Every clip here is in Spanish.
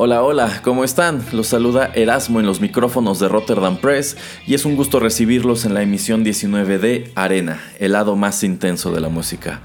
Hola, hola, ¿cómo están? Los saluda Erasmo en los micrófonos de Rotterdam Press y es un gusto recibirlos en la emisión 19 de Arena, el lado más intenso de la música.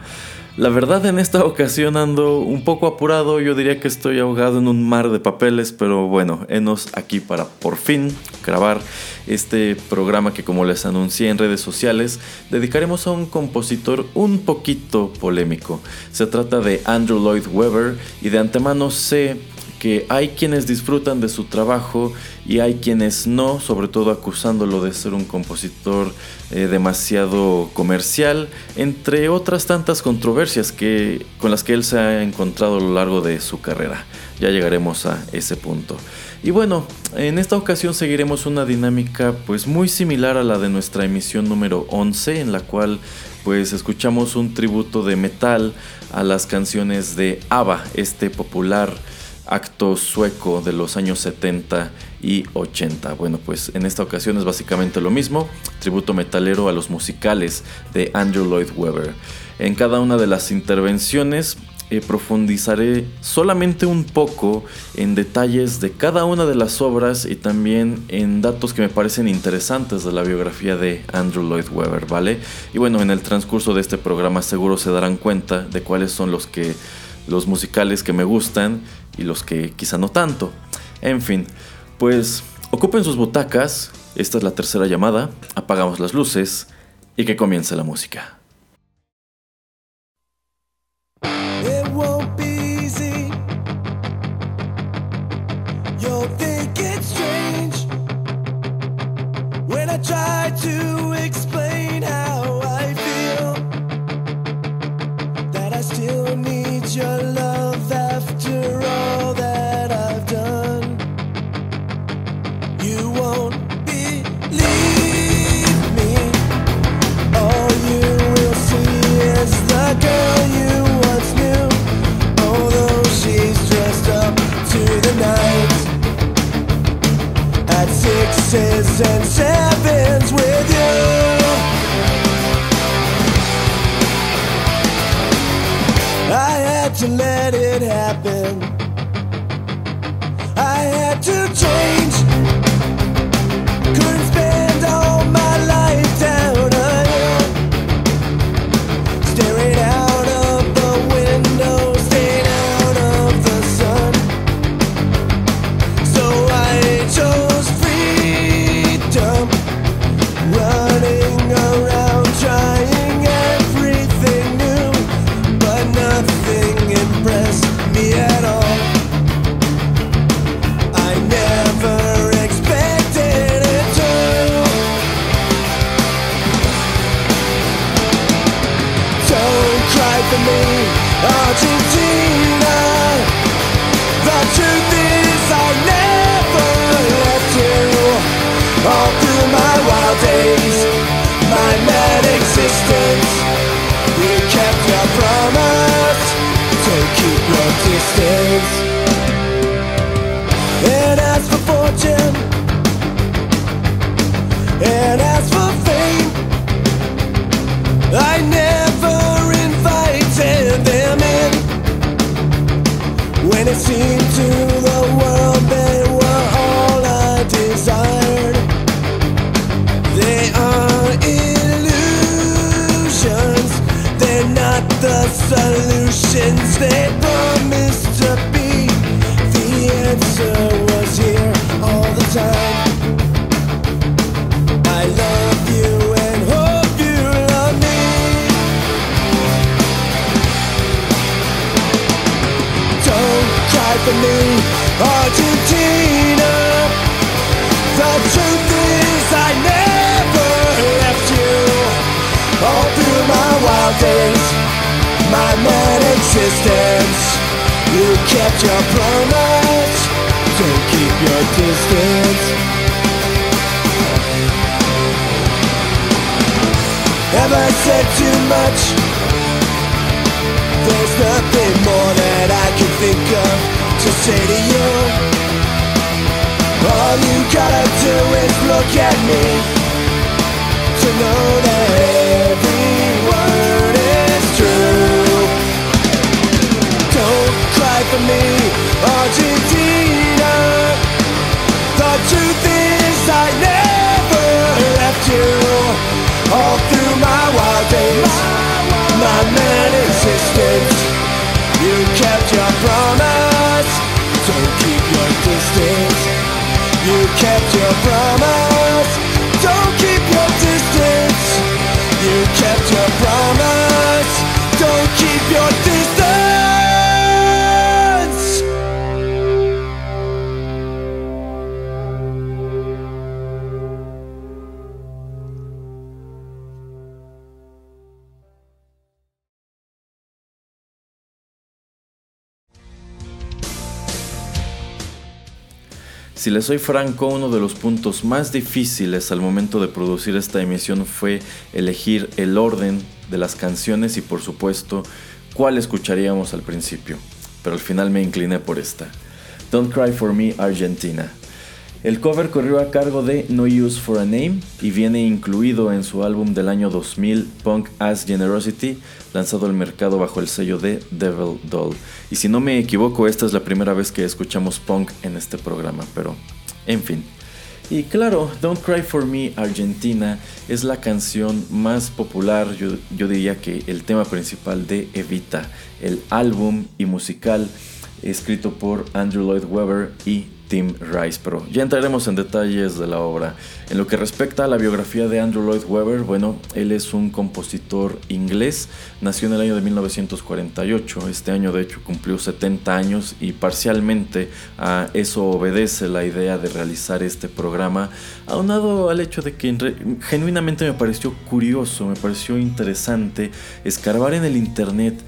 La verdad en esta ocasión ando un poco apurado, yo diría que estoy ahogado en un mar de papeles, pero bueno, enos aquí para por fin grabar este programa que como les anuncié en redes sociales, dedicaremos a un compositor un poquito polémico. Se trata de Andrew Lloyd Webber y de antemano sé que hay quienes disfrutan de su trabajo y hay quienes no, sobre todo acusándolo de ser un compositor eh, demasiado comercial, entre otras tantas controversias que, con las que él se ha encontrado a lo largo de su carrera. Ya llegaremos a ese punto. Y bueno, en esta ocasión seguiremos una dinámica pues muy similar a la de nuestra emisión número 11 en la cual pues escuchamos un tributo de metal a las canciones de ABBA, este popular acto sueco de los años 70 y 80. Bueno, pues en esta ocasión es básicamente lo mismo, tributo metalero a los musicales de Andrew Lloyd Webber. En cada una de las intervenciones eh, profundizaré solamente un poco en detalles de cada una de las obras y también en datos que me parecen interesantes de la biografía de Andrew Lloyd Webber, ¿vale? Y bueno, en el transcurso de este programa seguro se darán cuenta de cuáles son los que los musicales que me gustan y los que quizá no tanto. En fin, pues ocupen sus butacas, esta es la tercera llamada, apagamos las luces y que comience la música. To let it happen. I had to change. Look at me Si les soy franco, uno de los puntos más difíciles al momento de producir esta emisión fue elegir el orden de las canciones y por supuesto cuál escucharíamos al principio, pero al final me incliné por esta. Don't Cry For Me Argentina. El cover corrió a cargo de No Use For A Name y viene incluido en su álbum del año 2000 Punk As Generosity, lanzado al mercado bajo el sello de Devil Doll. Y si no me equivoco, esta es la primera vez que escuchamos punk en este programa, pero en fin. Y claro, Don't Cry For Me Argentina es la canción más popular, yo, yo diría que el tema principal de Evita, el álbum y musical escrito por Andrew Lloyd Webber y Tim Rice, pero ya entraremos en detalles de la obra. En lo que respecta a la biografía de Andrew Lloyd Webber, bueno, él es un compositor inglés, nació en el año de 1948, este año de hecho cumplió 70 años y parcialmente a eso obedece la idea de realizar este programa, aunado al hecho de que genuinamente me pareció curioso, me pareció interesante escarbar en el internet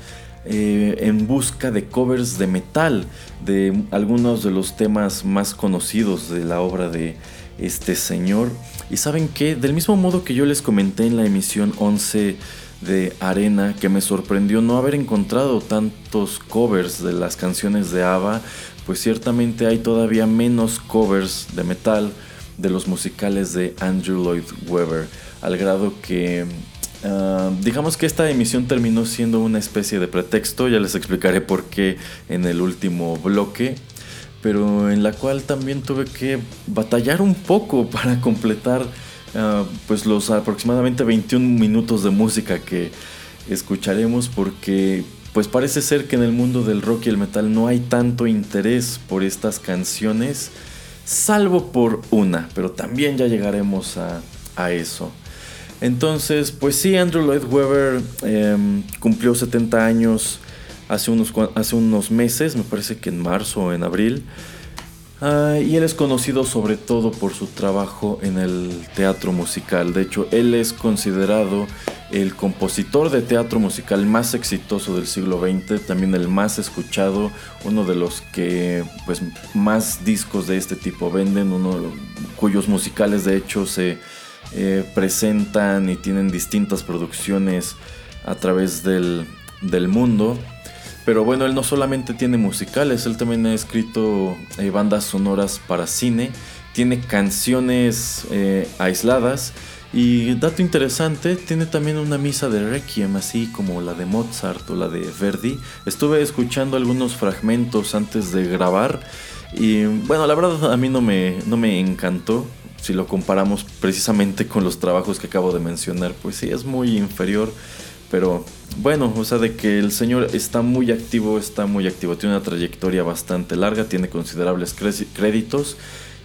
eh, en busca de covers de metal de algunos de los temas más conocidos de la obra de este señor. Y saben que, del mismo modo que yo les comenté en la emisión 11 de Arena, que me sorprendió no haber encontrado tantos covers de las canciones de ABBA, pues ciertamente hay todavía menos covers de metal de los musicales de Andrew Lloyd Webber, al grado que Ah, digamos que esta emisión terminó siendo una especie de pretexto, ya les explicaré por qué en el último bloque, pero en la cual también tuve que batallar un poco para completar ah, pues los aproximadamente 21 minutos de música que escucharemos porque pues parece ser que en el mundo del rock y el metal no hay tanto interés por estas canciones, salvo por una, pero también ya llegaremos a eso. Entonces, pues sí, Andrew Lloyd Webber em, cumplió 70 años hace unos, hace unos meses, me parece que en marzo o en abril. Ah, y él es conocido sobre todo por su trabajo en el teatro musical. De hecho, él es considerado el compositor de teatro musical más exitoso del siglo XX, también el más escuchado, uno de los que pues, más discos de este tipo venden, cuyos musicales de hecho se eh, presentan y tienen distintas producciones a través del, mundo. Pero bueno, él no solamente tiene musicales, él también ha escrito eh, bandas sonoras para cine, tiene canciones eh, aisladas y dato interesante, tiene también una misa de Requiem, así como la de Mozart o la de Verdi. Estuve escuchando algunos fragmentos antes de grabar y bueno, la verdad a mí no me, no me encantó si lo comparamos precisamente con los trabajos que acabo de mencionar, pues sí, es muy inferior. Pero bueno, o sea, de que el señor está muy activo, está muy activo, tiene una trayectoria bastante larga, tiene considerables créditos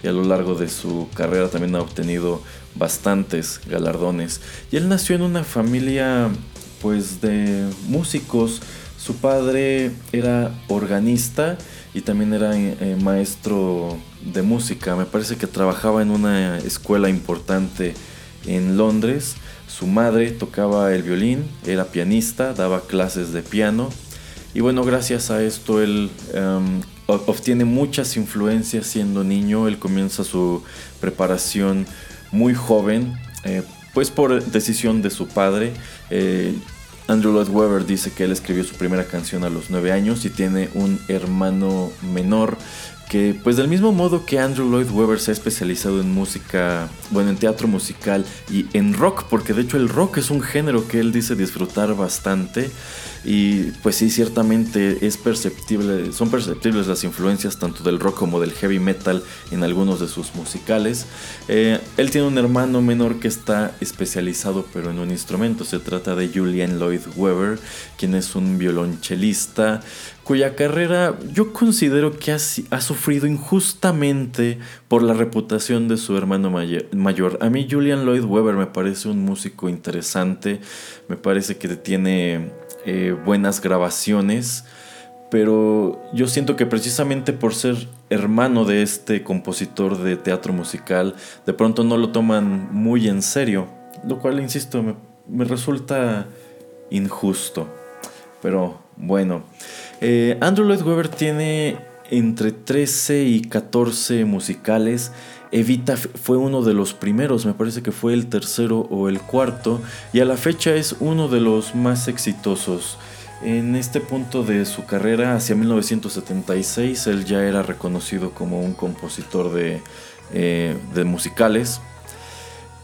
y a lo largo de su carrera también ha obtenido bastantes galardones. Y él nació en una familia pues de músicos, su padre era organista y también era eh, maestro de música. Me parece que trabajaba en una escuela importante en Londres. Su madre tocaba el violín, era pianista, daba clases de piano Y bueno, gracias a esto él em, obtiene muchas influencias siendo niño. Él comienza su preparación muy joven, eh, pues por decisión de su padre. Eh, Andrew Lloyd Webber dice que él escribió su primera canción a los 9 años y tiene un hermano menor que pues del mismo modo que Andrew Lloyd Webber se ha especializado en música, bueno, en teatro musical y en rock, porque de hecho el rock es un género que él dice disfrutar bastante, y pues sí, ciertamente es perceptible, son perceptibles las influencias tanto del rock como del heavy metal en algunos de sus musicales. Eh, él tiene un hermano menor que está especializado pero en un instrumento. Se trata de Julian Lloyd Webber, quien es un violonchelista cuya carrera yo considero que ha, sufrido injustamente por la reputación de su hermano mayor. A mí Julian Lloyd Webber me parece un músico interesante, me parece que tiene eh, buenas grabaciones, pero yo siento que precisamente por ser hermano de este compositor de teatro musical, de pronto no lo toman muy en serio, lo cual, insisto, me, resulta injusto. Pero bueno, eh, Andrew Lloyd Webber tiene entre 13 y 14 musicales Evita fue uno de los primeros, me parece que fue el tercero o el cuarto, y a la fecha es uno de los más exitosos. En este punto de su carrera, hacia 1976, él ya era reconocido como un compositor eh, de musicales.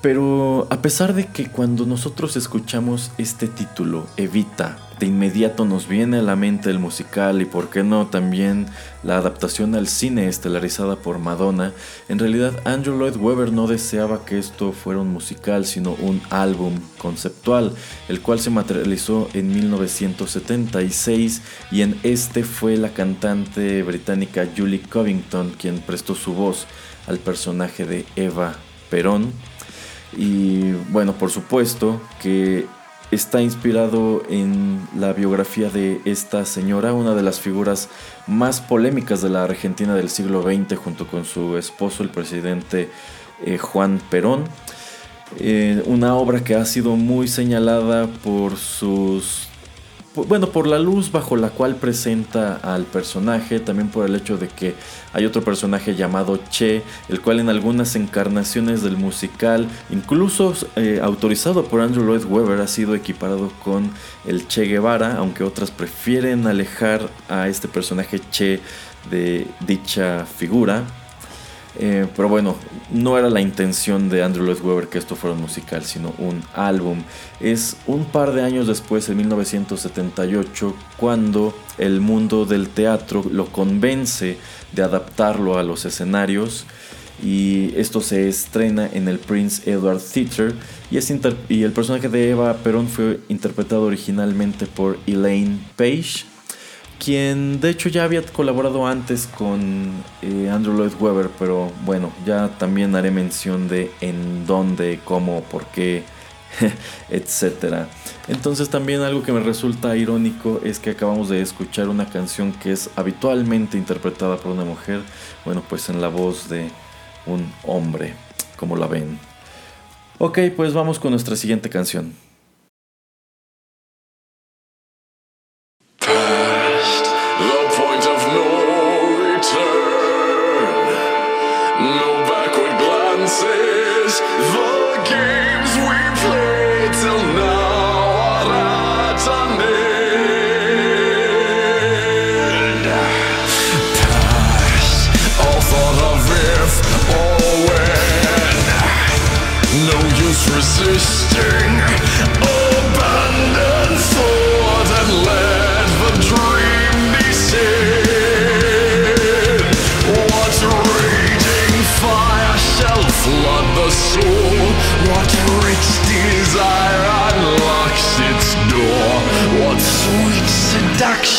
Pero a pesar de que cuando nosotros escuchamos este título, Evita, de inmediato nos viene a la mente el musical y por qué no también la adaptación al cine estelarizada por Madonna, en realidad Andrew Lloyd Webber no deseaba que esto fuera un musical sino un álbum conceptual, el cual se materializó en 1976 y en este fue la cantante británica Julie Covington quien prestó su voz al personaje de Eva Perón. Y bueno, por supuesto que está inspirado en la biografía de esta señora, una de las figuras más polémicas de la Argentina del siglo XX, junto con su esposo, el presidente eh, Juan Perón. Eh, una obra que ha sido muy señalada por sus bueno, por la luz bajo la cual presenta al personaje, también por el hecho de que hay otro personaje llamado Che, el cual en algunas encarnaciones del musical, incluso eh, autorizado por Andrew Lloyd Webber, ha sido equiparado con el Che Guevara, aunque otras prefieren alejar a este personaje Che de dicha figura. Eh, pero bueno, no era la intención de Andrew Lloyd Webber que esto fuera un musical, sino un álbum. Es un par de años después, en 1978, cuando el mundo del teatro lo convence de adaptarlo a los escenarios. Y esto se estrena en el Prince Edward Theatre. Y, y el personaje de Eva Perón fue interpretado originalmente por Elaine Page quien de hecho ya había colaborado antes con eh, Andrew Lloyd Webber, pero bueno, ya también haré mención de en dónde, cómo, por qué, etcétera. Entonces también algo que me resulta irónico es que acabamos de escuchar una canción que es habitualmente interpretada por una mujer, bueno, pues en la voz de un hombre, como la ven. Ok, pues vamos con nuestra siguiente canción.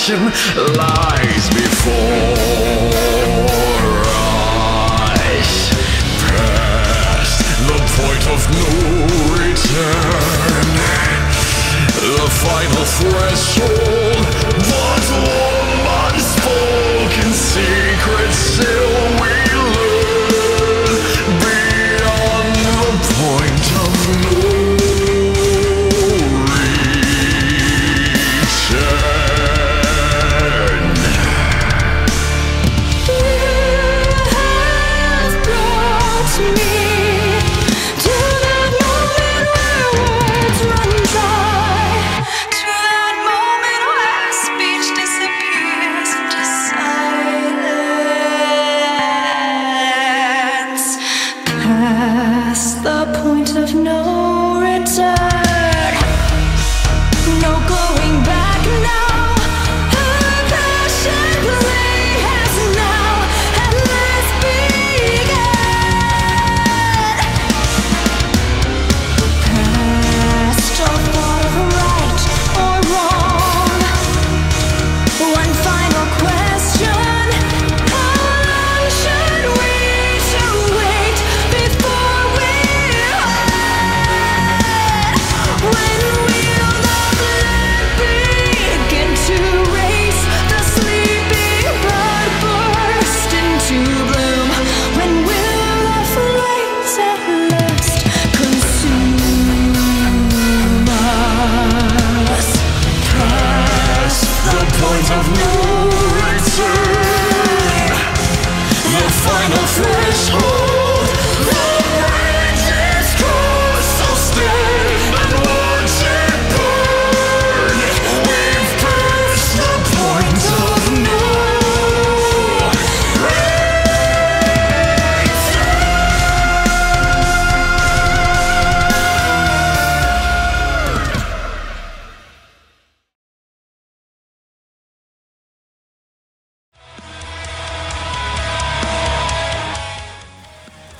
Lies before us. Past the point of no return, the final threshold.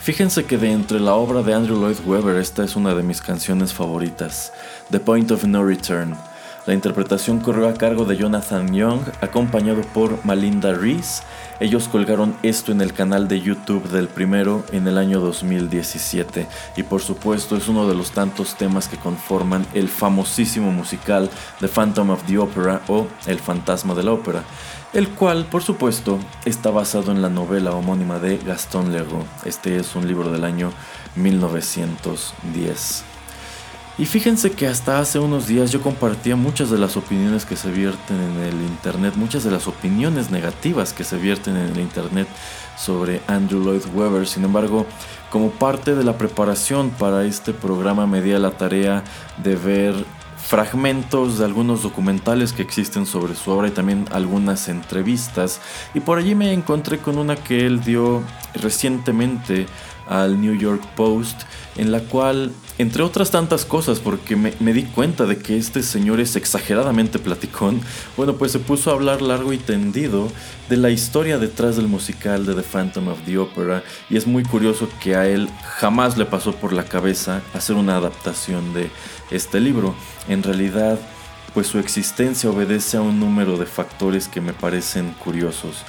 Fíjense que de entre la obra de Andrew Lloyd Webber esta es una de mis canciones favoritas, The Point of No Return. La interpretación corrió a cargo de Jonathan Young, acompañado por Malinda Reese. Ellos colgaron esto en el canal de YouTube del primero en el año 2017 y por supuesto es uno de los tantos temas que conforman el famosísimo musical The Phantom of the Opera o El Fantasma de la Ópera, el cual por supuesto está basado en la novela homónima de Gaston Leroux. Este es un libro del año 1910. Y fíjense que hasta hace unos días yo compartía muchas de las opiniones que se vierten en el Internet, muchas de las opiniones negativas que se vierten en el Internet sobre Andrew Lloyd Webber. Sin embargo, como parte de la preparación para este programa me di a la tarea de ver fragmentos de algunos documentales que existen sobre su obra y también algunas entrevistas. Y por allí me encontré con una que él dio recientemente al New York Post, en la cual entre otras tantas cosas, porque me, di cuenta de que este señor es exageradamente platicón, bueno, pues se puso a hablar largo y tendido de la historia detrás del musical de The Phantom of the Opera, y es muy curioso que a él jamás le pasó por la cabeza hacer una adaptación de este libro. En realidad, pues su existencia obedece a un número de factores que me parecen curiosos.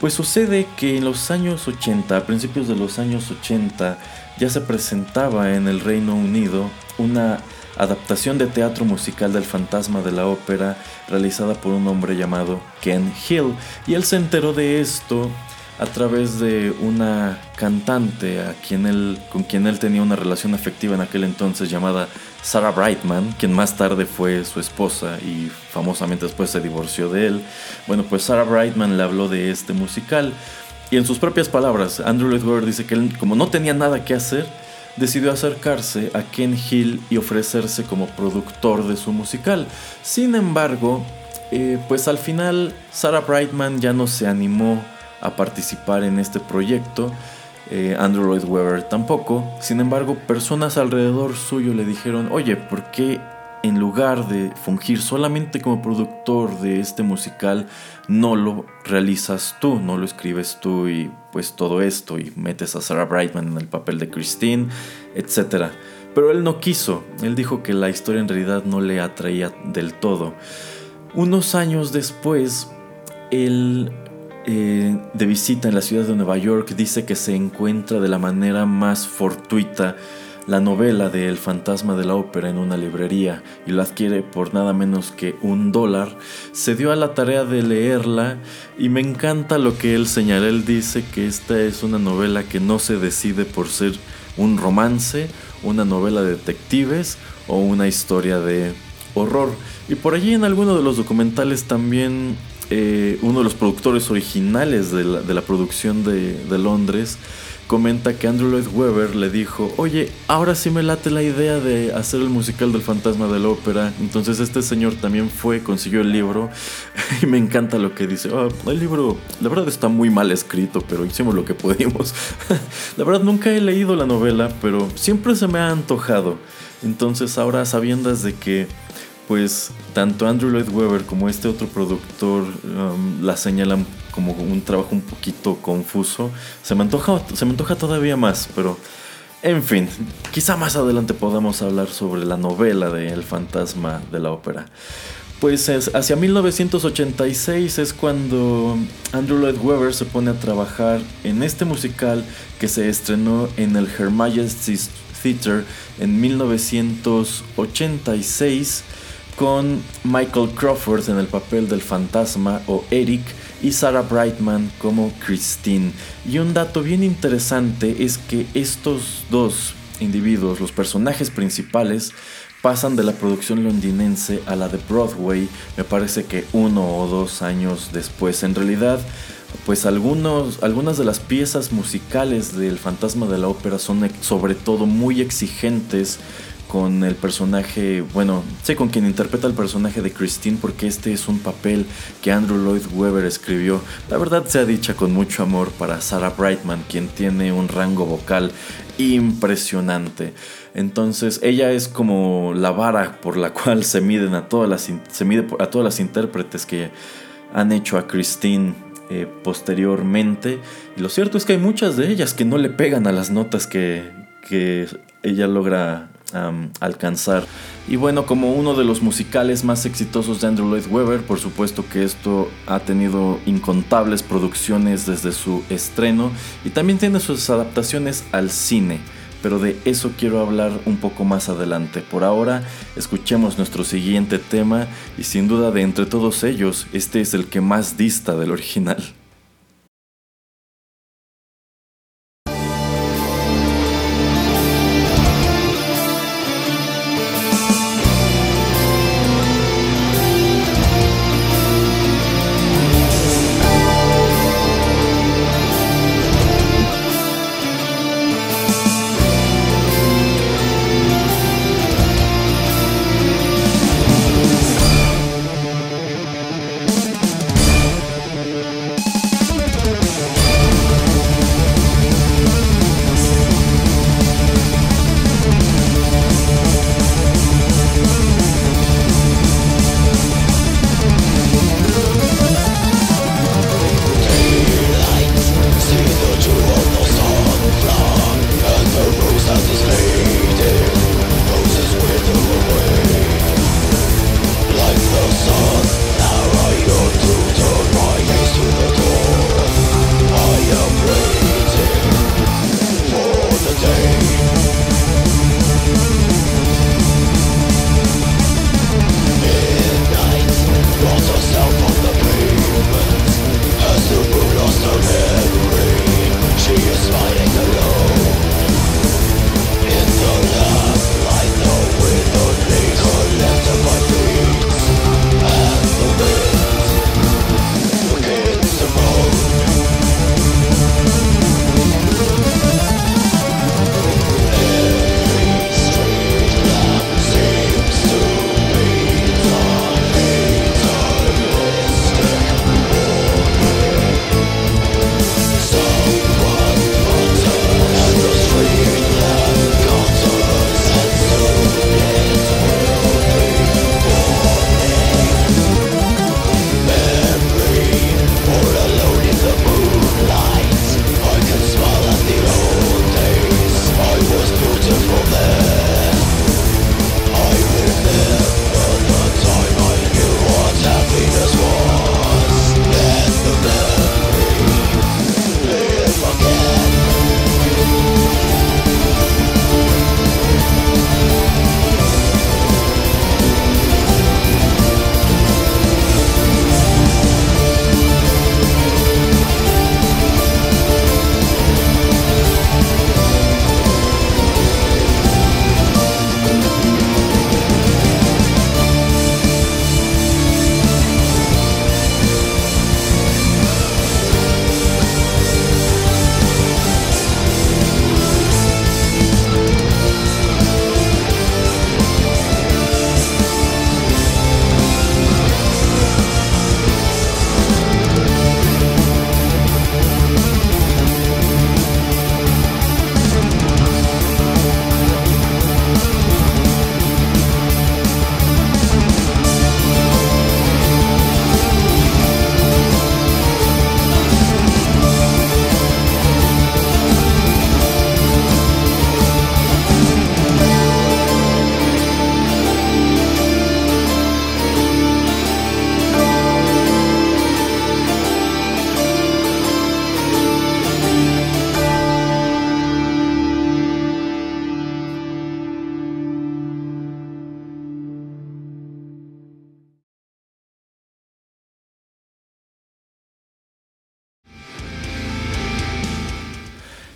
Pues sucede que en los años 80, a principios de los años 80, ya se presentaba en el Reino Unido una adaptación de teatro musical del fantasma de la ópera realizada por un hombre llamado Ken Hill y él se enteró de esto a través de una cantante a quien él, con quien él tenía una relación afectiva en aquel entonces llamada Sarah Brightman, quien más tarde fue su esposa y famosamente después se divorció de él. Bueno, pues Sarah Brightman le habló de este musical y en sus propias palabras, Andrew Lloyd Webber dice que él, como no tenía nada que hacer, decidió acercarse a Ken Hill y ofrecerse como productor de su musical. Sin embargo, eh, pues al final Sarah Brightman ya no se animó a participar en este proyecto. Eh, Andrew Lloyd Webber tampoco. Sin embargo, personas alrededor suyo le dijeron, oye, ¿por qué en lugar de fungir solamente como productor de este musical, no lo realizas tú, no lo escribes tú y pues todo esto y metes a Sarah Brightman en el papel de Christine, etc. Pero él no quiso, él dijo que la historia en realidad no le atraía del todo. Unos años después, él eh, de visita en la ciudad de Nueva York dice que se encuentra de la manera más fortuita la novela de El fantasma de la ópera en una librería y la adquiere por nada menos que un dólar, se dio a la tarea de leerla y me encanta lo que él señala. Él dice que esta es una novela que no se decide por ser un romance, una novela de detectives o una historia de horror. Y por allí en alguno de los documentales también eh, uno de los productores originales de la, producción de Londres, comenta que Andrew Lloyd Webber le dijo, oye, ahora sí me late la idea de hacer el musical del fantasma de la ópera. Entonces este señor también fue, consiguió el libro y me encanta lo que dice. Oh, el libro, la verdad está muy mal escrito, pero hicimos lo que pudimos. la verdad nunca he leído la novela, pero siempre se me ha antojado. Entonces ahora sabiendas de que pues tanto Andrew Lloyd Webber como este otro productor um, la señalan como un trabajo un poquito confuso. Se me antoja, se me antoja todavía más, pero en fin, quizá más adelante podamos hablar sobre la novela de El fantasma de la ópera. Pues hacia 1986 es cuando Andrew Lloyd Webber se pone a trabajar en este musical que se estrenó en el Her Majesty's en 1986 con Michael Crawford en el papel del fantasma o Eric y Sarah Brightman como Christine. Y un dato bien interesante es que estos dos individuos, los personajes principales, pasan de la producción londinense a la de Broadway, me parece que uno o dos años después. En realidad, pues algunos, algunas de las piezas musicales del Fantasma de la Ópera son sobre todo muy exigentes con el personaje, bueno, sé con quien interpreta el personaje de Christine porque este es un papel que Andrew Lloyd Webber escribió. La verdad sea dicha con mucho amor para Sarah Brightman, quien tiene un rango vocal impresionante. Entonces ella es como la vara por la cual se miden a todas las se mide a todas las intérpretes que han hecho a Christine eh, posteriormente. Y lo cierto es que hay muchas de ellas que no le pegan a las notas que, que ella logra alcanzar. Y bueno, como uno de los musicales más exitosos de Andrew Lloyd Webber, por supuesto que esto ha tenido incontables producciones desde su estreno y también tiene sus adaptaciones al cine. Pero de eso quiero hablar un poco más adelante. Por ahora, escuchemos nuestro siguiente tema y sin duda de entre todos ellos, este es el que más dista del original.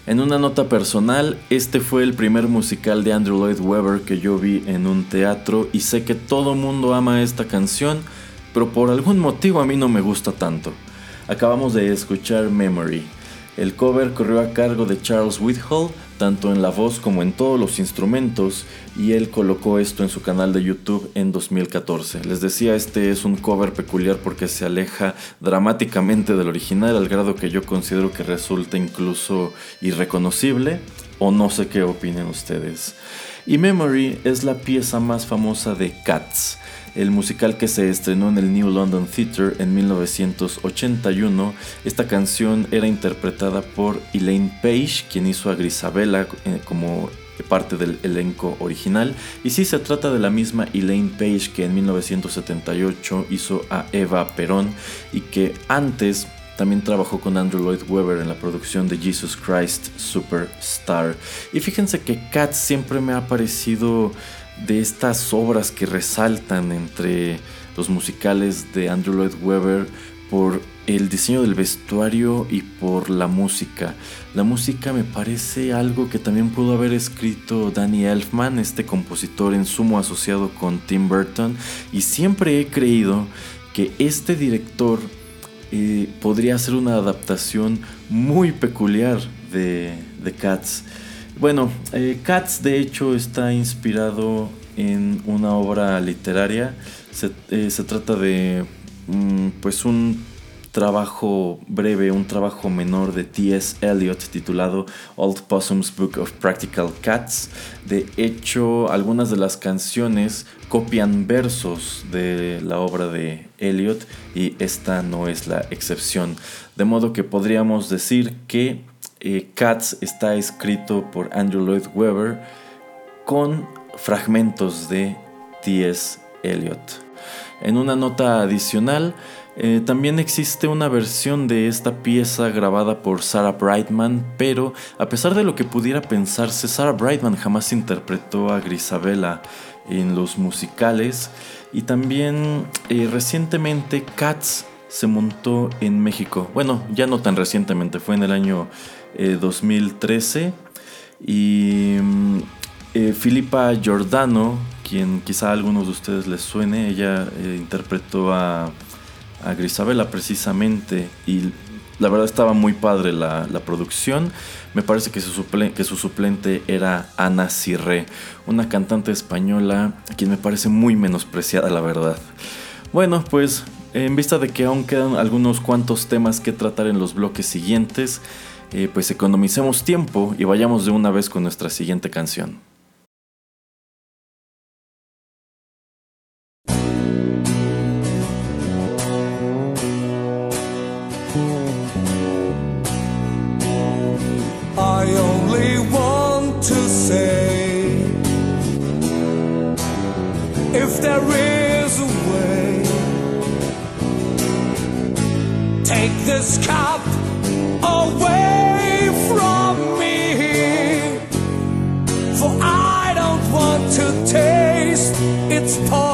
En una nota personal, este fue el primer musical de Andrew Lloyd Webber que yo vi en un teatro y sé que todo mundo ama esta canción, pero por algún motivo a mí no me gusta tanto. Acabamos de escuchar Memory. El cover corrió a cargo de Charles Whithall, tanto en la voz como en todos los instrumentos, y él colocó esto en su canal de YouTube en 2014. Les decía, este es un cover peculiar porque se aleja dramáticamente del original al grado que yo considero que resulta incluso irreconocible, o no sé qué opinen ustedes. Y Memory es la pieza más famosa de Cats. El musical que se estrenó en el New London Theatre en 1981. Esta canción era interpretada por Elaine Page, quien hizo a Grisabella eh, como parte del elenco original. Y sí, se trata de la misma Elaine Page que en 1978 hizo a Eva Perón y que antes también trabajó con Andrew Lloyd Webber en la producción de Jesus Christ Superstar. Y fíjense que Cats siempre me ha parecido de estas obras que resaltan entre los musicales de Andrew Lloyd Webber por el diseño del vestuario y por la música. La música me parece algo que también pudo haber escrito Danny Elfman, este compositor en sumo asociado con Tim Burton, y siempre he creído que este director eh, podría hacer una adaptación muy peculiar de, Cats. Bueno, eh, Cats de hecho está inspirado en una obra literaria. Se, eh, trata de mm, pues un trabajo breve, un trabajo menor de T.S. Eliot titulado Old Possum's Book of Practical Cats. De hecho, algunas de las canciones copian versos de la obra de Eliot y esta no es la excepción. De modo que podríamos decir que eh, Cats está escrito por Andrew Lloyd Webber con fragmentos de T.S. Eliot. En una nota adicional, eh, también existe una versión de esta pieza grabada por Sarah Brightman, pero a pesar de lo que pudiera pensarse, Sarah Brightman jamás interpretó a Grisabella en los musicales y también eh, recientemente Cats se montó en México. Bueno, ya no tan recientemente, fue en el año 2013 eh, y mm, Filipa Giordano, quien quizá a algunos de ustedes les suene, ella interpretó a a Grisabela precisamente y la verdad estaba muy padre la, producción. Me parece que su, que su suplente era Ana Cirré, una cantante española a quien me parece muy menospreciada la verdad. Bueno, pues en vista de que aún quedan algunos cuantos temas que tratar en los bloques siguientes, eh, pues economicemos tiempo y vayamos de una vez con nuestra siguiente canción. this away It's time.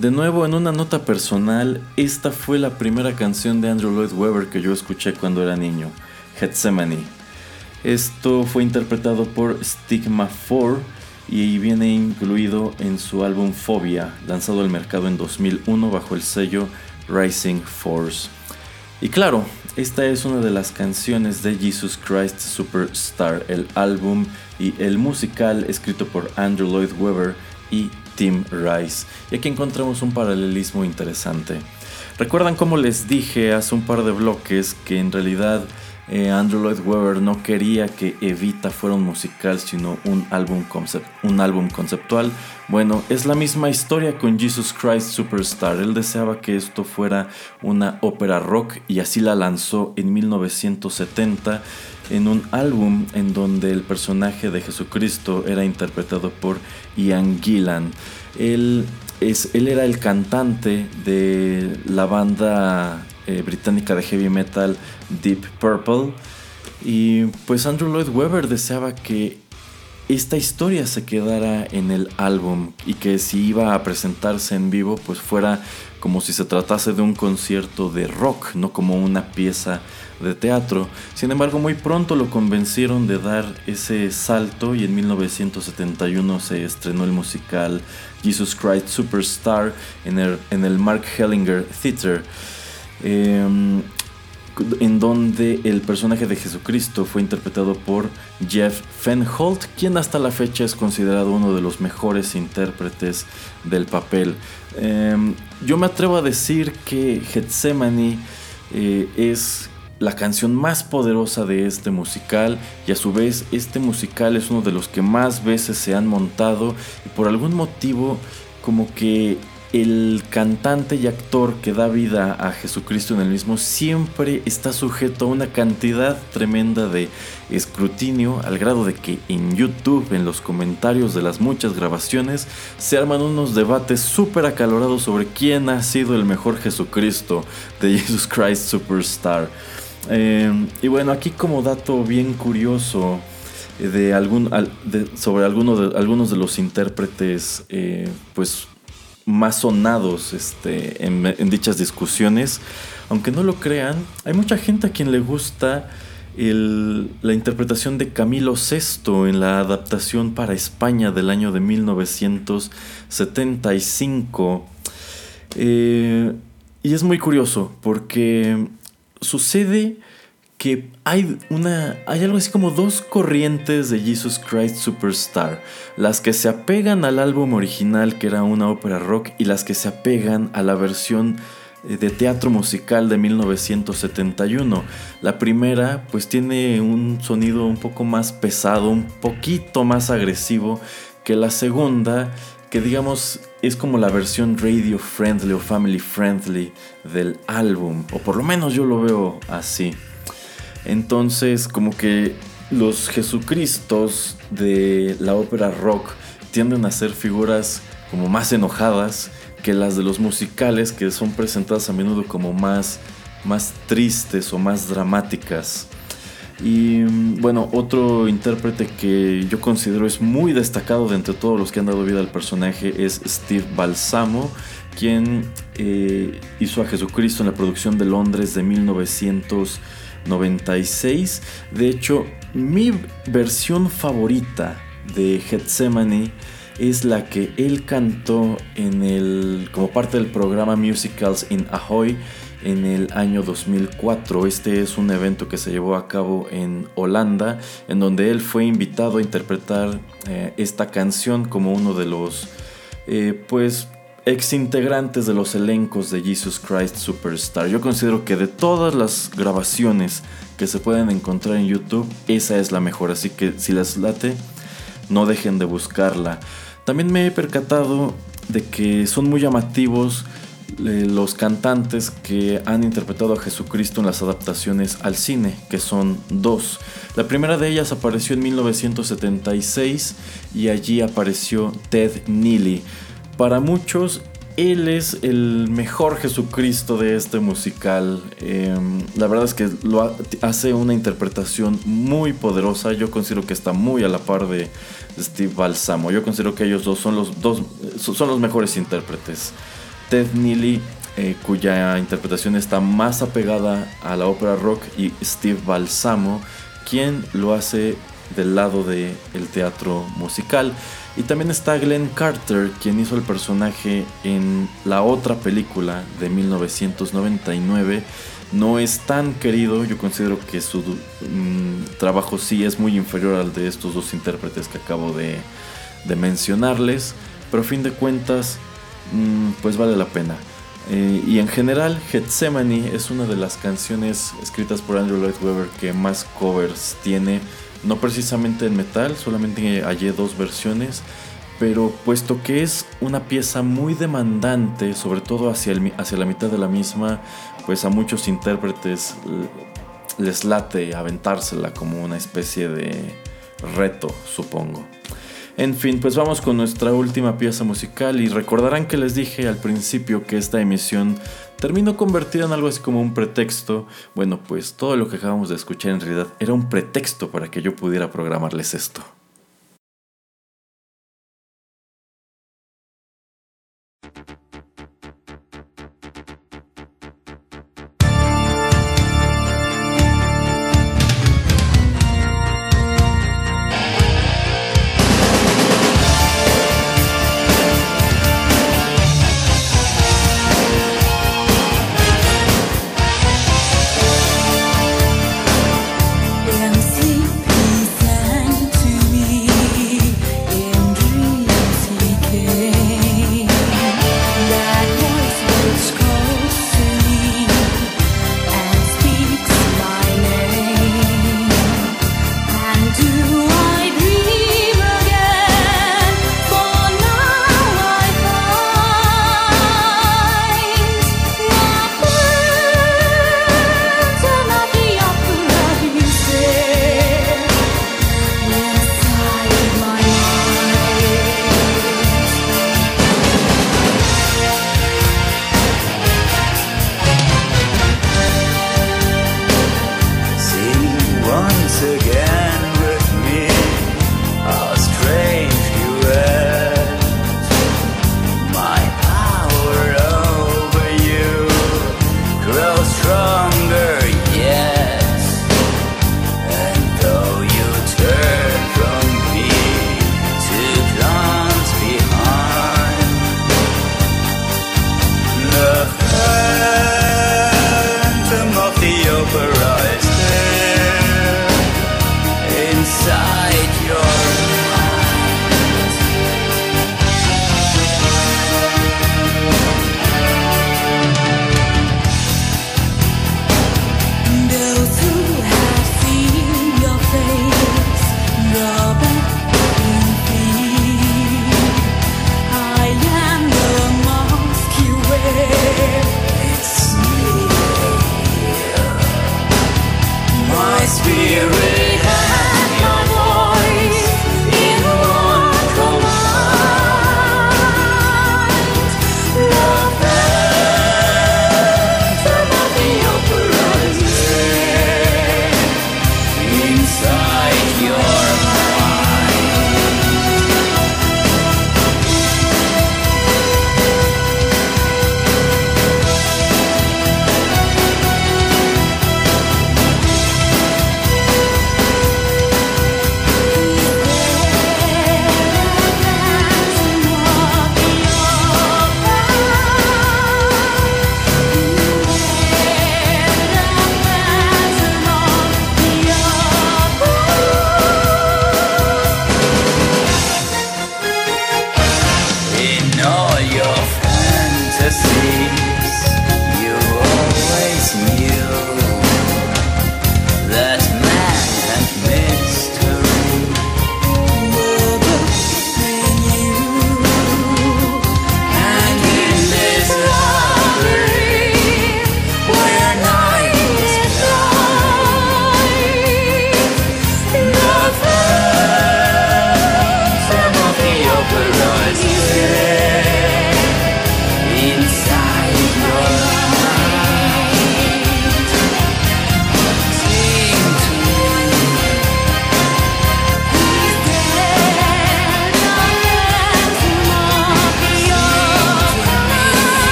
De nuevo, en una nota personal, esta fue la primera canción de Andrew Lloyd Webber que yo escuché cuando era niño, Gethsemane. Esto fue interpretado por Stigma 4 y viene incluido en su álbum Phobia, lanzado al mercado en 2001 bajo el sello Rising Force. Y claro, esta es una de las canciones de Jesus Christ Superstar, el álbum y el musical escrito por Andrew Lloyd Webber y Tim Rice. Y aquí encontramos un paralelismo interesante. ¿Recuerdan cómo les dije hace un par de bloques que en realidad eh, Andrew Lloyd Webber no quería que Evita fuera un musical, sino un álbum, un álbum conceptual? Bueno, es la misma historia con Jesus Christ Superstar. Él deseaba que esto fuera una ópera rock y así la lanzó en 1970 en un álbum en donde el personaje de Jesucristo era interpretado por Ian Gillan. Él, es, él era el cantante de la banda eh, británica de heavy metal Deep Purple. Y pues Andrew Lloyd Webber deseaba que esta historia se quedara en el álbum y que si iba a presentarse en vivo pues fuera como si se tratase de un concierto de rock, no como una pieza de teatro. Sin embargo, muy pronto lo convencieron de dar ese salto y en 1971 se estrenó el musical Jesus Christ Superstar en el, en el Mark Hellinger Theater. Em, en donde el personaje de Jesucristo fue interpretado por Jeff Fenholt, quien hasta la fecha es considerado uno de los mejores intérpretes del papel. Em, yo me atrevo a decir que Gethsemane eh, es la canción más poderosa de este musical y a su vez este musical es uno de los que más veces se han montado y por algún motivo como que el cantante y actor que da vida a Jesucristo en el mismo siempre está sujeto a una cantidad tremenda de escrutinio al grado de que en YouTube, en los comentarios de las muchas grabaciones, se arman unos debates súper acalorados sobre quién ha sido el mejor Jesucristo de Jesus Christ Superstar. Em, y bueno, aquí como dato bien curioso eh, de algún, sobre algunos de, algunos de los intérpretes, eh, pues más sonados este, en, dichas discusiones. Aunque no lo crean, hay mucha gente a quien le gusta la interpretación de Camilo VI en la adaptación para España del año de 1975. Eh, y es muy curioso porque sucede que hay una hay algo así como dos corrientes de Jesus Christ Superstar, las que se apegan al álbum original que era una ópera rock y las que se apegan a la versión eh, de teatro musical de 1971. La primera pues tiene un sonido un poco más pesado, un poquito más agresivo que la segunda que digamos es como la versión radio friendly o family friendly del álbum, o por lo menos yo lo veo así. Entonces, como que los Jesucristos de la ópera rock tienden a ser figuras como más enojadas que las de los musicales que son presentadas a menudo como más, más tristes o más dramáticas. Y bueno, otro intérprete que yo considero es muy destacado de entre todos los que han dado vida al personaje es Steve Balsamo, quien eh, hizo a Jesucristo en la producción de Londres de 1900. 96. De hecho, mi versión favorita de Gethsemane es la que él cantó en el, como parte del programa Musicals in Ahoy en el año 2004. Este es un evento que se llevó a cabo en Holanda, en donde él fue invitado a interpretar eh, esta canción como uno de los, eh, pues, ex integrantes de los elencos de Jesus Christ Superstar. Yo considero que de todas las grabaciones que se pueden encontrar en YouTube, esa es la mejor. Así que si les late, no dejen de buscarla. También me he percatado de que son muy llamativos los cantantes que han interpretado a Jesucristo en las adaptaciones al cine, que son dos. La primera de ellas apareció en 1976 y allí apareció Ted Neely. Para muchos, él es el mejor Jesucristo de este musical. Em, la verdad es que lo hace una interpretación muy poderosa. Yo considero que está muy a la par de Steve Balsamo. Yo considero que ellos dos son los, dos, son los mejores intérpretes. Ted Neely, eh, cuya interpretación está más apegada a la ópera rock, y Steve Balsamo, quien lo hace del lado del el teatro musical. Y también está Glenn Carter, quien hizo el personaje en la otra película de 1999. No es tan querido, yo considero que su mm, trabajo sí es muy inferior al de estos dos intérpretes que acabo de, mencionarles, pero a fin de cuentas, pues vale la pena. Eh, y en general, Gethsemane es una de las canciones escritas por Andrew Lloyd Webber que más covers tiene no precisamente en metal, solamente hallé dos versiones, pero puesto que es una pieza muy demandante, sobre todo hacia, hacia la mitad de la misma, pues a muchos intérpretes les late aventársela como una especie de reto, supongo. En fin, pues vamos con nuestra última pieza musical y recordarán que les dije al principio que esta emisión terminó convertida en algo así como un pretexto. Bueno, pues todo lo que acabamos de escuchar en realidad era un pretexto para que yo pudiera programarles esto.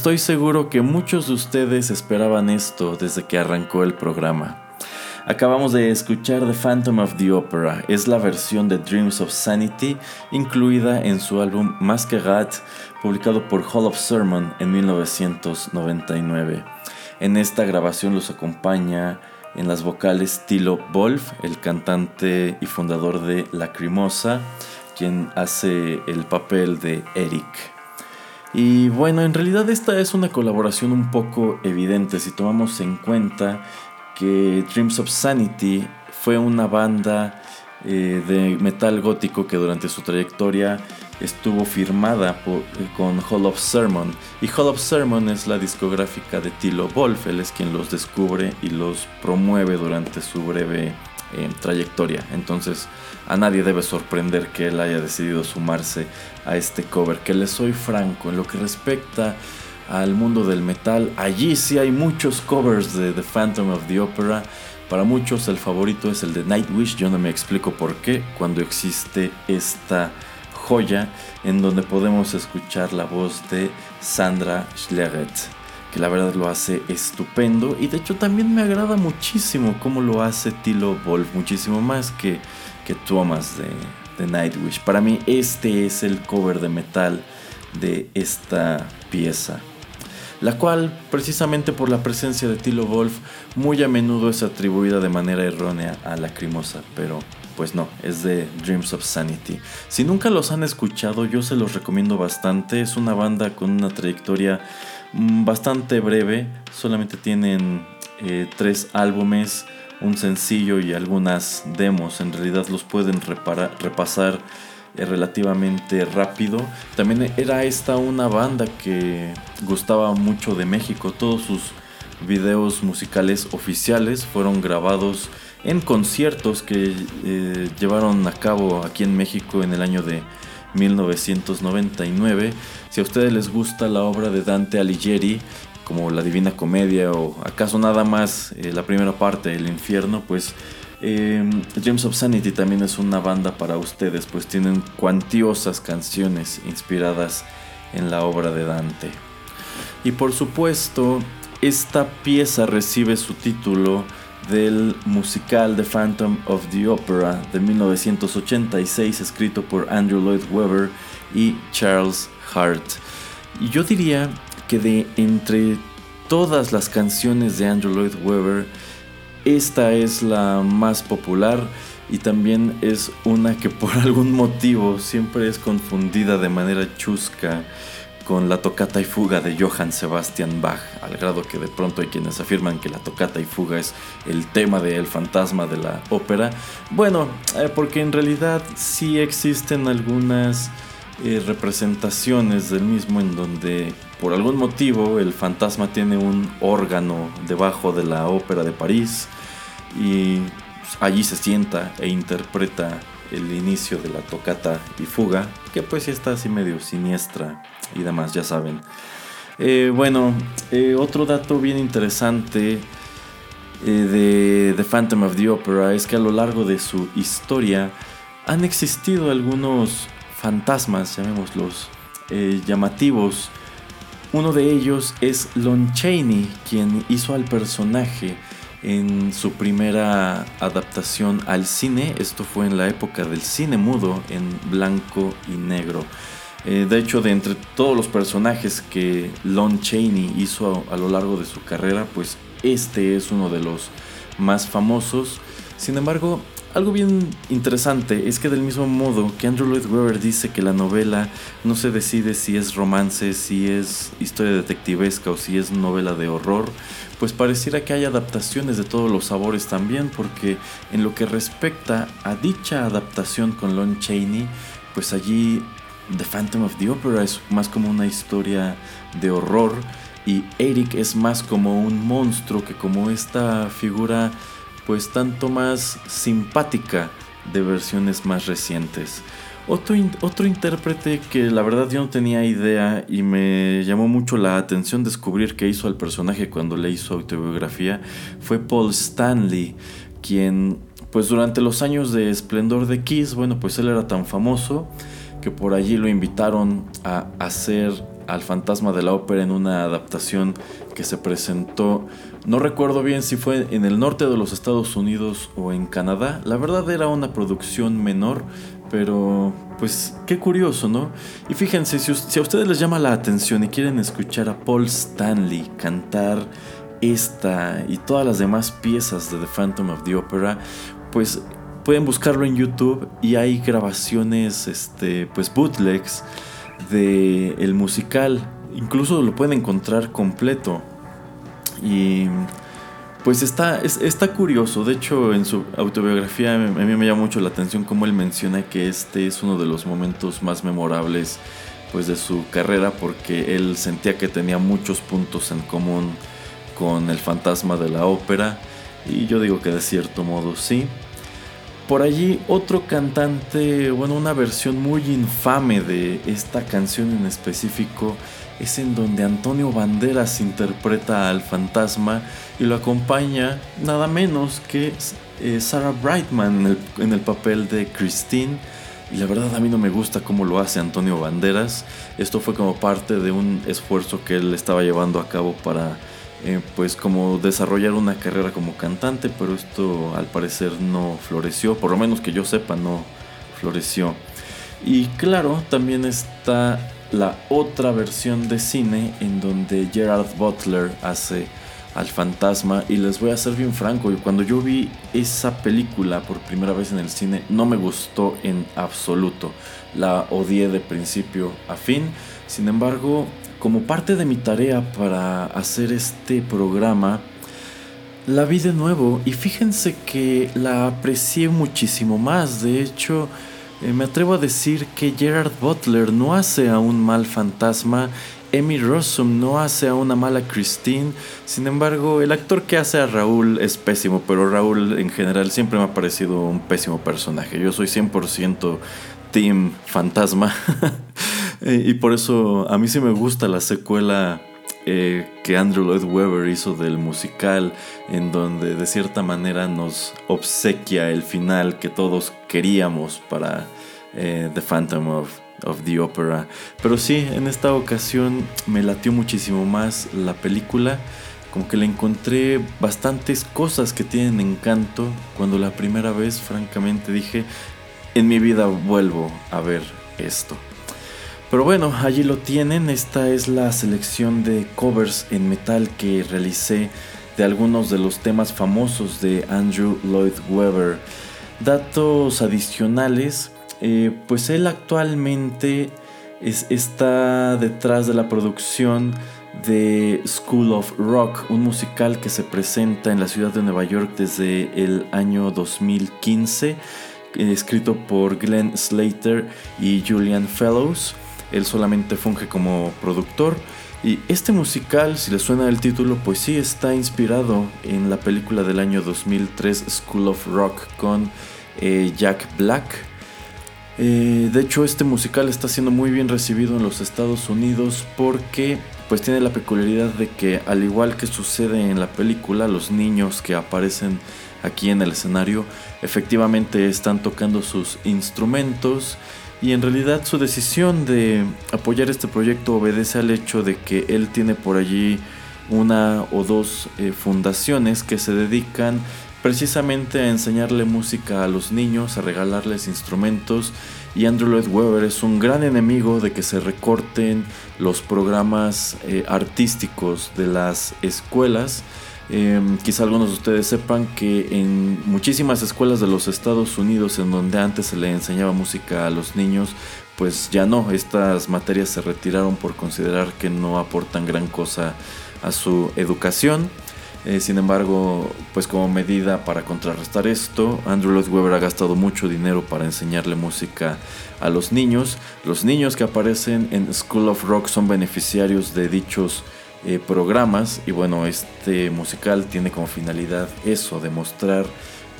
Estoy seguro que muchos de ustedes esperaban esto desde que arrancó el programa. Acabamos de escuchar The Phantom of the Opera, es la versión de Dreams of Sanity incluida en su álbum Masquerade, publicado por Hall of Sermon en 1999. En esta grabación los acompaña en las vocales Tilo Wolf, el cantante y fundador de Lacrimosa, quien hace el papel de Eric. Y bueno, en realidad esta es una colaboración un poco evidente si tomamos en cuenta que Dreams of Sanity fue una banda eh, de metal gótico que durante su trayectoria estuvo firmada con Hall of Sermon. Y Hall of Sermon es la discográfica de Tilo Wolf, él es quien los descubre y los promueve durante su breve trayectoria. Entonces a nadie debe sorprender que él haya decidido sumarse a este cover. Que le soy franco, en lo que respecta al mundo del metal, allí sí hay muchos covers de The Phantom of the Opera. Para muchos el favorito es el de Nightwish, yo no me explico por qué cuando existe esta joya en donde podemos escuchar la voz de Sandra Schleret que la verdad lo hace estupendo y de hecho también me agrada muchísimo cómo lo hace Tilo Wolf, muchísimo más que, que Thomas de, de Nightwish. Para mí este es el cover de metal de esta pieza, la cual precisamente por la presencia de Tilo Wolf muy a menudo es atribuida de manera errónea a Lacrimosa, pero pues no, es de Dreams of Sanity. Si nunca los han escuchado, yo se los recomiendo bastante. Es una banda con una trayectoria Mm, bastante breve, solamente tienen eh, tres álbumes, un sencillo y algunas demos, en realidad los pueden repasar eh, relativamente rápido. También era esta una banda que gustaba mucho de México, todos sus videos musicales oficiales fueron grabados en conciertos que eh, llevaron a cabo aquí en México en el año de 1999. Si a ustedes les gusta la obra de Dante Alighieri, como La Divina Comedia o acaso nada más eh, la primera parte, El Infierno, pues eh, James of Sanity también es una banda para ustedes, pues tienen cuantiosas canciones inspiradas en la obra de Dante. Y por supuesto, esta pieza recibe su título del musical The Phantom of the Opera de 1986 escrito por Andrew Lloyd Webber y Charles Hart. Y yo diría que de entre todas las canciones de Andrew Lloyd Webber, esta es la más popular y también es una que por algún motivo siempre es confundida de manera chusca con la tocata y fuga de Johann Sebastian Bach, al grado que de pronto hay quienes afirman que la tocata y fuga es el tema del fantasma de la ópera. Bueno, eh, porque en realidad sí existen algunas eh, representaciones del mismo en donde por algún motivo el fantasma tiene un órgano debajo de la ópera de París y allí se sienta e interpreta el inicio de la tocata y fuga, que pues está así medio siniestra y demás, ya saben. Eh, bueno, eh, otro dato bien interesante de The Phantom of the Opera es que a lo largo de su historia han existido algunos fantasmas, llamémoslos, eh, llamativos. Uno de ellos es Lon Chaney, quien hizo al personaje en su primera adaptación al cine. Esto fue en la época del cine mudo en blanco y negro. Eh, de hecho, de entre todos los personajes que Lon Chaney hizo a, a, lo largo de su carrera, pues este es uno de los más famosos. Sin embargo, algo bien interesante es que del mismo modo que Andrew Lloyd Webber dice que la novela no se decide si es romance, si es historia detectivesca o si es novela de horror, pues pareciera que hay adaptaciones de todos los sabores también, porque en lo que respecta a dicha adaptación con Lon Chaney, pues allí The Phantom of the Opera es más como una historia de horror y Eric es más como un monstruo que como esta figura pues tanto más simpática de versiones más recientes. Otro, otro intérprete que la verdad yo no tenía idea y me llamó mucho la atención descubrir que hizo al personaje cuando le hizo autobiografía fue Paul Stanley, quien pues durante los años de esplendor de Kiss, bueno pues él era tan famoso que por allí lo invitaron a hacer al fantasma de la ópera en una adaptación que se presentó no recuerdo bien si fue en el norte de los Estados Unidos o en Canadá. La verdad era una producción menor, pero pues qué curioso, ¿no? Y fíjense, si, a ustedes les llama la atención y quieren escuchar a Paul Stanley cantar esta y todas las demás piezas de The Phantom of the Opera, pues pueden buscarlo en YouTube y hay grabaciones, este, pues bootlegs de musical. Incluso lo pueden encontrar completo. Y pues está, está curioso. De hecho, en su autobiografía a mí me llama mucho la atención cómo él menciona que este es uno de los momentos más memorables pues, de su carrera porque él sentía que tenía muchos puntos en común con el fantasma de la ópera. Y yo digo que de cierto modo sí. Por allí otro cantante, bueno, una versión muy infame de esta canción en específico es en donde Antonio Banderas interpreta al fantasma y lo acompaña nada menos que eh, Sarah Brightman en el, papel de Christine. Y la verdad a mí no me gusta cómo lo hace Antonio Banderas. Esto fue como parte de un esfuerzo que él estaba llevando a cabo para eh, pues como desarrollar una carrera como cantante, pero esto al parecer no floreció, por lo menos que yo sepa no floreció. Y claro, también está la otra versión de cine en donde Gerard Butler hace al fantasma. Y les voy a ser bien franco, cuando yo vi esa película por primera vez en el cine no me gustó en absoluto, la odié de principio a fin, sin embargo, como parte de mi tarea para hacer este programa, la vi de nuevo. Y fíjense que la aprecié muchísimo más, de hecho, eh, me atrevo a decir que Gerard Butler no hace a un mal fantasma, Emmy Rossum no hace a una mala Christine, sin embargo el actor que hace a Raúl es pésimo, pero Raúl en general siempre me ha parecido un pésimo personaje, yo soy 100% Team Fantasma. Eh, y por eso a mí sí me gusta la secuela eh, que Andrew Lloyd Webber hizo del musical, en donde de cierta manera nos obsequia el final que todos queríamos para eh, The Phantom of, of, the Opera. Pero sí, en esta ocasión me latió muchísimo más la película. Como que le encontré bastantes cosas que tienen encanto. Cuando la primera vez, francamente, dije, en mi vida vuelvo a ver esto. Pero bueno, allí lo tienen. Esta es la selección de covers en metal que realicé de algunos de los temas famosos de Andrew Lloyd Webber. Datos adicionales, eh, pues él actualmente está detrás de la producción de School of Rock, un musical que se presenta en la ciudad de Nueva York desde el año 2015 eh, escrito por Glenn Slater y Julian Fellows. Él solamente funge como productor. Y este musical, si le suena el título, pues sí está inspirado en la película del año 2003 School of Rock con eh, Jack Black. Eh, de hecho, este musical está siendo muy bien recibido en los Estados Unidos porque pues tiene la peculiaridad de que al igual que sucede en la película, los niños que aparecen aquí en el escenario efectivamente están tocando sus instrumentos y en realidad su decisión de apoyar este proyecto obedece al hecho de que él tiene por allí una o dos eh, fundaciones que se dedican precisamente a enseñarle música a los niños, a regalarles instrumentos y Andrew Lloyd Webber es un gran enemigo de que se recorten los programas eh, artísticos de las escuelas. Em, quizá algunos de ustedes sepan que en muchísimas escuelas de los Estados Unidos en donde antes se le enseñaba música a los niños, pues ya no, estas materias se retiraron por considerar que no aportan gran cosa a su educación. Eh, sin embargo, pues como medida para contrarrestar esto, Andrew Lloyd Webber ha gastado mucho dinero para enseñarle música a los niños. Los niños que aparecen en School of Rock son beneficiarios de dichos eh, programas y bueno, este musical tiene como finalidad eso, demostrar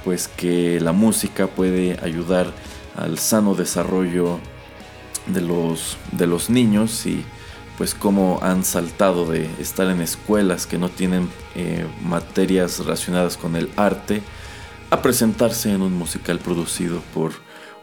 pues que la música puede ayudar al sano desarrollo de los, de los niños y pues cómo han saltado de estar en escuelas que no tienen eh, materias relacionadas con el arte a presentarse en un musical producido por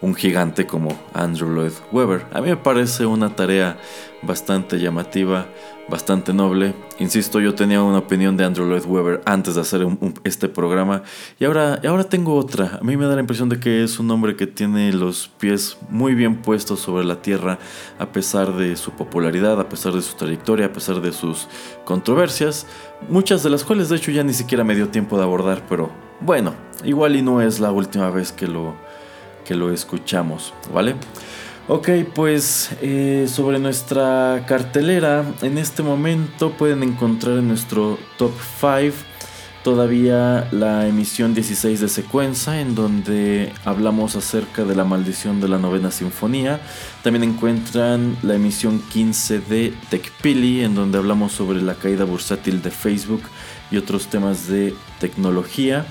un gigante como Andrew Lloyd Webber. A mí me parece una tarea bastante llamativa, bastante noble. Insisto, yo tenía una opinión de Andrew Lloyd Webber antes de hacer este programa y ahora, ahora tengo otra. A mí me da la impresión de que es un hombre que tiene los pies muy bien puestos sobre la tierra a pesar de su popularidad, a pesar de su trayectoria, a pesar de sus controversias, muchas de las cuales de hecho ya ni siquiera me dio tiempo de abordar, pero bueno, igual y no es la última vez que lo que lo escuchamos, ¿vale? Ok, pues eh, sobre nuestra cartelera, en este momento pueden encontrar en nuestro top 5 todavía la emisión 16 de secuencia en donde hablamos acerca de la maldición de la novena sinfonía. También encuentran la emisión 15 de Tecpili en donde hablamos sobre la caída bursátil de Facebook y otros temas de tecnología.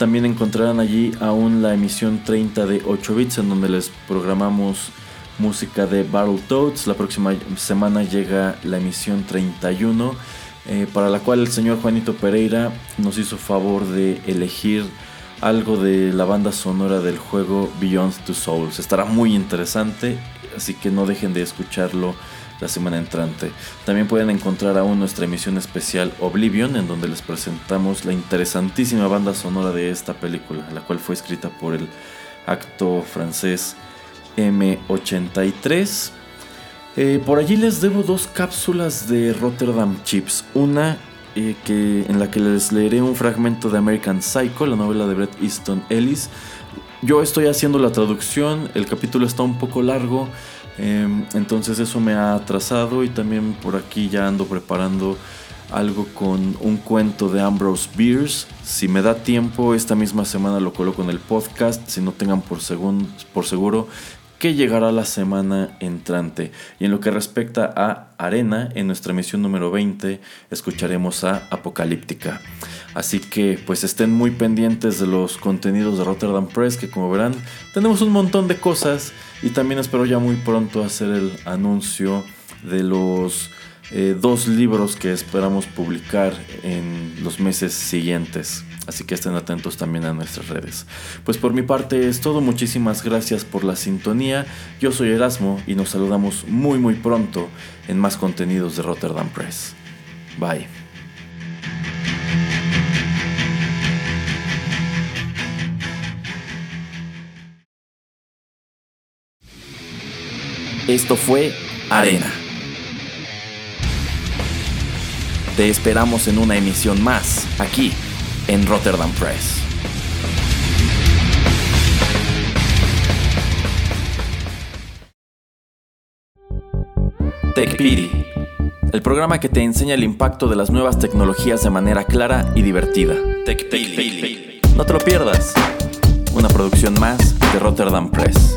También encontrarán allí aún la emisión 30 de 8 bits en donde les programamos música de Battletoads. La próxima semana llega la emisión 31 eh, para la cual el señor Juanito Pereira nos hizo favor de elegir algo de la banda sonora del juego Beyond Two Souls. Estará muy interesante, así que no dejen de escucharlo la semana entrante. También pueden encontrar aún nuestra emisión especial Oblivion, en donde les presentamos la interesantísima banda sonora de esta película, la cual fue escrita por el acto francés M83. Eh, por allí les debo dos cápsulas de Rotterdam Chips. Una eh, que, en la que les leeré un fragmento de American Psycho, la novela de Bret Easton Ellis. Yo estoy haciendo la traducción, el capítulo está un poco largo, Em, entonces eso me ha atrasado y también por aquí ya ando preparando algo con un cuento de Ambrose Beers. Si me da tiempo, esta misma semana lo coloco en el podcast. Si no tengan por, por seguro que llegará la semana entrante. Y en lo que respecta a Arena, en nuestra emisión número 20 escucharemos a Apocalíptica. Así que pues estén muy pendientes de los contenidos de Rotterdam Press, que como verán tenemos un montón de cosas y también espero ya muy pronto hacer el anuncio de los eh, dos libros que esperamos publicar en los meses siguientes. Así que estén atentos también a nuestras redes. Pues por mi parte es todo. Muchísimas gracias por la sintonía. Yo soy Erasmo y nos saludamos muy muy pronto en más contenidos de Rotterdam Press. Bye. Esto fue Arena. Te esperamos en una emisión más, aquí, en Rotterdam Press. TechPiri, el programa que te enseña el impacto de las nuevas tecnologías de manera clara y divertida. TechPiri. No te lo pierdas. una producción más de Rotterdam Press.